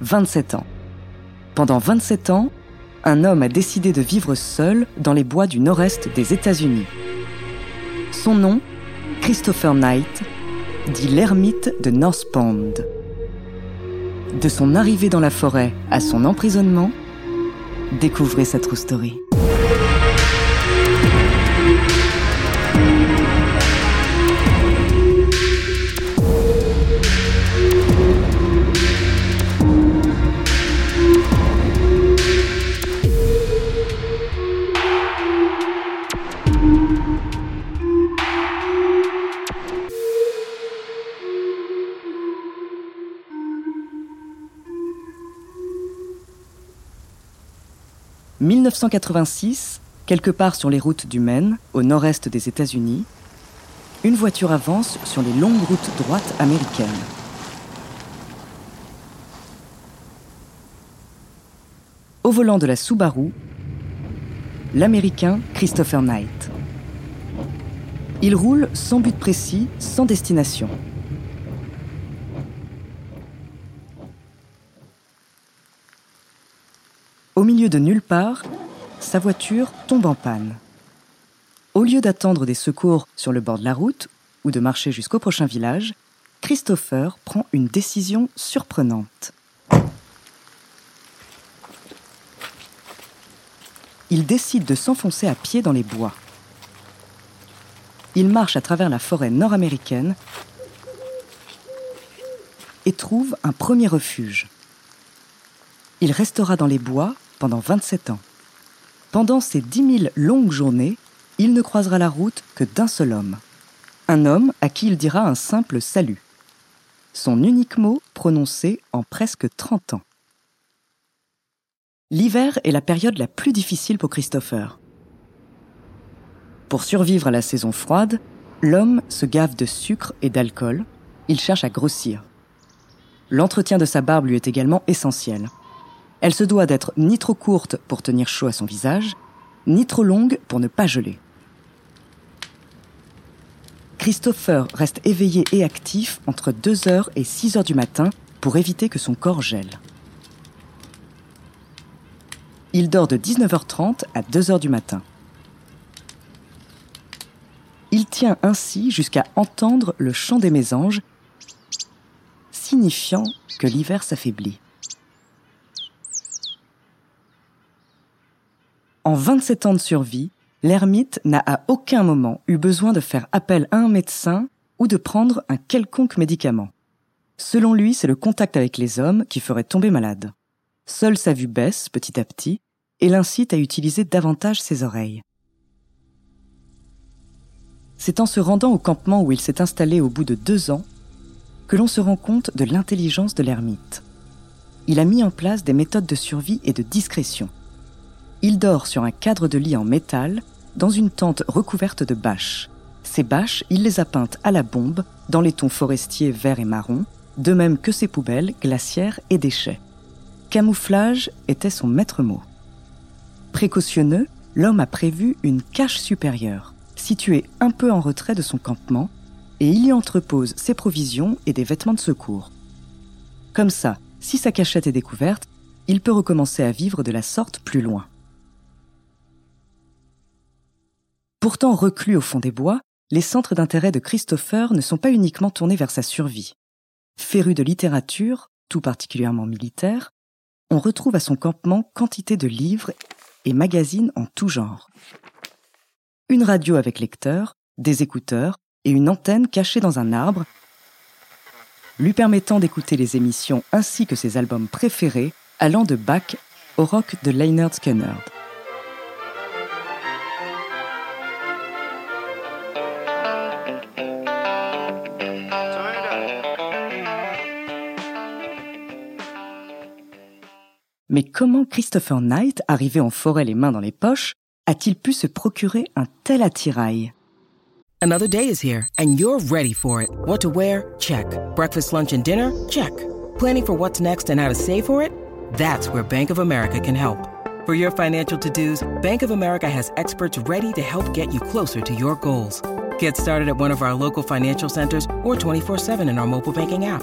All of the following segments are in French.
27 ans. Pendant 27 ans, un homme a décidé de vivre seul dans les bois du nord-est des États-Unis. Son nom, Christopher Knight, dit l'ermite de North Pond. De son arrivée dans la forêt à son emprisonnement, découvrez sa true story. 1986, quelque part sur les routes du Maine, au nord-est des États-Unis, une voiture avance sur les longues routes droites américaines. Au volant de la Subaru, l'Américain Christopher Knight. Il roule sans but précis, sans destination. Au de nulle part, sa voiture tombe en panne. Au lieu d'attendre des secours sur le bord de la route ou de marcher jusqu'au prochain village, Christopher prend une décision surprenante. Il décide de s'enfoncer à pied dans les bois. Il marche à travers la forêt nord-américaine et trouve un premier refuge. Il restera dans les bois pendant 27 ans. Pendant ces dix mille longues journées, il ne croisera la route que d'un seul homme. Un homme à qui il dira un simple salut. Son unique mot prononcé en presque 30 ans. L'hiver est la période la plus difficile pour Christopher. Pour survivre à la saison froide, l'homme se gave de sucre et d'alcool. Il cherche à grossir. L'entretien de sa barbe lui est également essentiel. Elle se doit d'être ni trop courte pour tenir chaud à son visage, ni trop longue pour ne pas geler. Christopher reste éveillé et actif entre 2h et 6h du matin pour éviter que son corps gèle. Il dort de 19h30 à 2h du matin. Il tient ainsi jusqu'à entendre le chant des mésanges, signifiant que l'hiver s'affaiblit. En 27 ans de survie, l'ermite n'a à aucun moment eu besoin de faire appel à un médecin ou de prendre un quelconque médicament. Selon lui, c'est le contact avec les hommes qui ferait tomber malade. Seule sa vue baisse petit à petit et l'incite à utiliser davantage ses oreilles. C'est en se rendant au campement où il s'est installé au bout de deux ans que l'on se rend compte de l'intelligence de l'ermite. Il a mis en place des méthodes de survie et de discrétion. Il dort sur un cadre de lit en métal, dans une tente recouverte de bâches. Ces bâches, il les a peintes à la bombe, dans les tons forestiers verts et marron, de même que ses poubelles, glacières et déchets. Camouflage était son maître mot. Précautionneux, l'homme a prévu une cache supérieure, située un peu en retrait de son campement, et il y entrepose ses provisions et des vêtements de secours. Comme ça, si sa cachette est découverte, il peut recommencer à vivre de la sorte plus loin. Pourtant reclus au fond des bois, les centres d'intérêt de Christopher ne sont pas uniquement tournés vers sa survie. Féru de littérature, tout particulièrement militaire, on retrouve à son campement quantité de livres et magazines en tout genre. Une radio avec lecteur, des écouteurs et une antenne cachée dans un arbre, lui permettant d'écouter les émissions ainsi que ses albums préférés, allant de Bach au rock de Leonard Skinner. Mais comment Christopher Knight, arrivé en forêt les mains dans les poches, a-t-il pu se procurer un tel attirail Another day is here and you're ready for it. What to wear? Check. Breakfast, lunch and dinner? Check. Planning for what's next and how to save for it? That's where Bank of America can help. For your financial to-dos, Bank of America has experts ready to help get you closer to your goals. Get started at one of our local financial centers or 24-7 in our mobile banking app.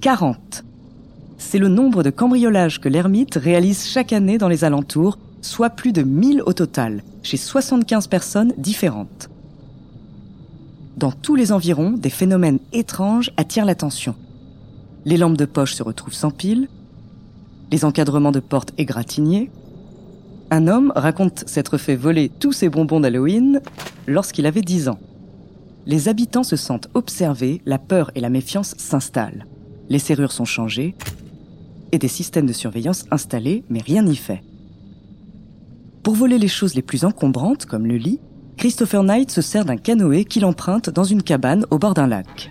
40. C'est le nombre de cambriolages que l'ermite réalise chaque année dans les alentours, soit plus de 1000 au total, chez 75 personnes différentes. Dans tous les environs, des phénomènes étranges attirent l'attention. Les lampes de poche se retrouvent sans pile, les encadrements de portes égratignés. Un homme raconte s'être fait voler tous ses bonbons d'Halloween lorsqu'il avait 10 ans. Les habitants se sentent observés, la peur et la méfiance s'installent les serrures sont changées et des systèmes de surveillance installés, mais rien n'y fait. Pour voler les choses les plus encombrantes, comme le lit, Christopher Knight se sert d'un canoë qu'il emprunte dans une cabane au bord d'un lac.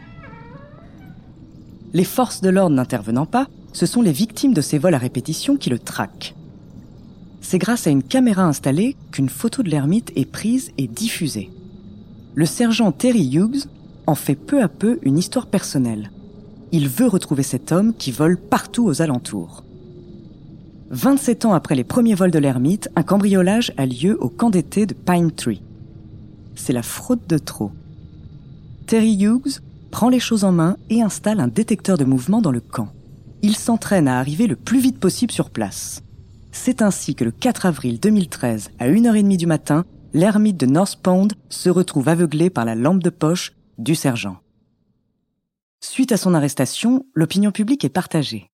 Les forces de l'ordre n'intervenant pas, ce sont les victimes de ces vols à répétition qui le traquent. C'est grâce à une caméra installée qu'une photo de l'ermite est prise et diffusée. Le sergent Terry Hughes en fait peu à peu une histoire personnelle il veut retrouver cet homme qui vole partout aux alentours. 27 ans après les premiers vols de l'ermite, un cambriolage a lieu au camp d'été de Pine Tree. C'est la fraude de trop. Terry Hughes prend les choses en main et installe un détecteur de mouvement dans le camp. Il s'entraîne à arriver le plus vite possible sur place. C'est ainsi que le 4 avril 2013, à 1h30 du matin, l'ermite de North Pond se retrouve aveuglé par la lampe de poche du sergent. Suite à son arrestation, l'opinion publique est partagée.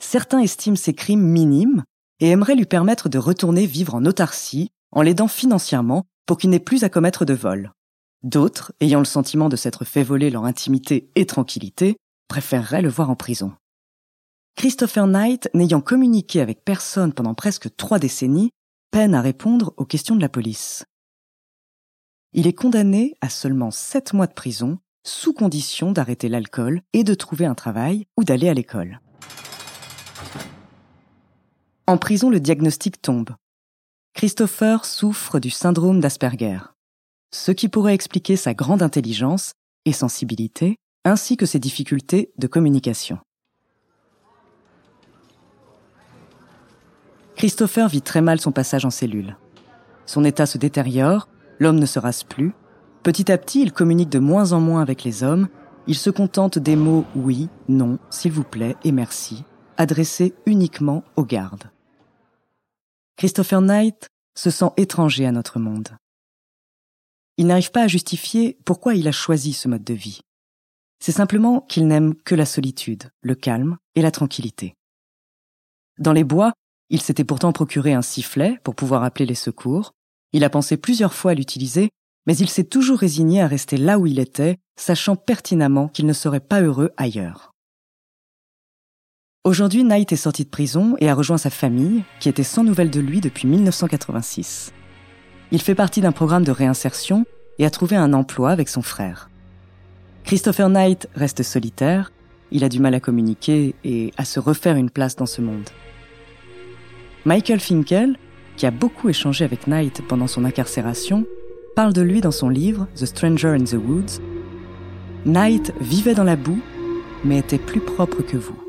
Certains estiment ses crimes minimes et aimeraient lui permettre de retourner vivre en autarcie en l'aidant financièrement pour qu'il n'ait plus à commettre de vol. D'autres, ayant le sentiment de s'être fait voler leur intimité et tranquillité, préféreraient le voir en prison. Christopher Knight, n'ayant communiqué avec personne pendant presque trois décennies, peine à répondre aux questions de la police. Il est condamné à seulement sept mois de prison sous condition d'arrêter l'alcool et de trouver un travail ou d'aller à l'école. En prison, le diagnostic tombe. Christopher souffre du syndrome d'Asperger, ce qui pourrait expliquer sa grande intelligence et sensibilité, ainsi que ses difficultés de communication. Christopher vit très mal son passage en cellule. Son état se détériore, l'homme ne se rase plus, Petit à petit, il communique de moins en moins avec les hommes. Il se contente des mots oui, non, s'il vous plaît et merci, adressés uniquement aux gardes. Christopher Knight se sent étranger à notre monde. Il n'arrive pas à justifier pourquoi il a choisi ce mode de vie. C'est simplement qu'il n'aime que la solitude, le calme et la tranquillité. Dans les bois, il s'était pourtant procuré un sifflet pour pouvoir appeler les secours. Il a pensé plusieurs fois à l'utiliser, mais il s'est toujours résigné à rester là où il était, sachant pertinemment qu'il ne serait pas heureux ailleurs. Aujourd'hui, Knight est sorti de prison et a rejoint sa famille, qui était sans nouvelles de lui depuis 1986. Il fait partie d'un programme de réinsertion et a trouvé un emploi avec son frère. Christopher Knight reste solitaire, il a du mal à communiquer et à se refaire une place dans ce monde. Michael Finkel, qui a beaucoup échangé avec Knight pendant son incarcération, parle de lui dans son livre The Stranger in the Woods. Knight vivait dans la boue, mais était plus propre que vous.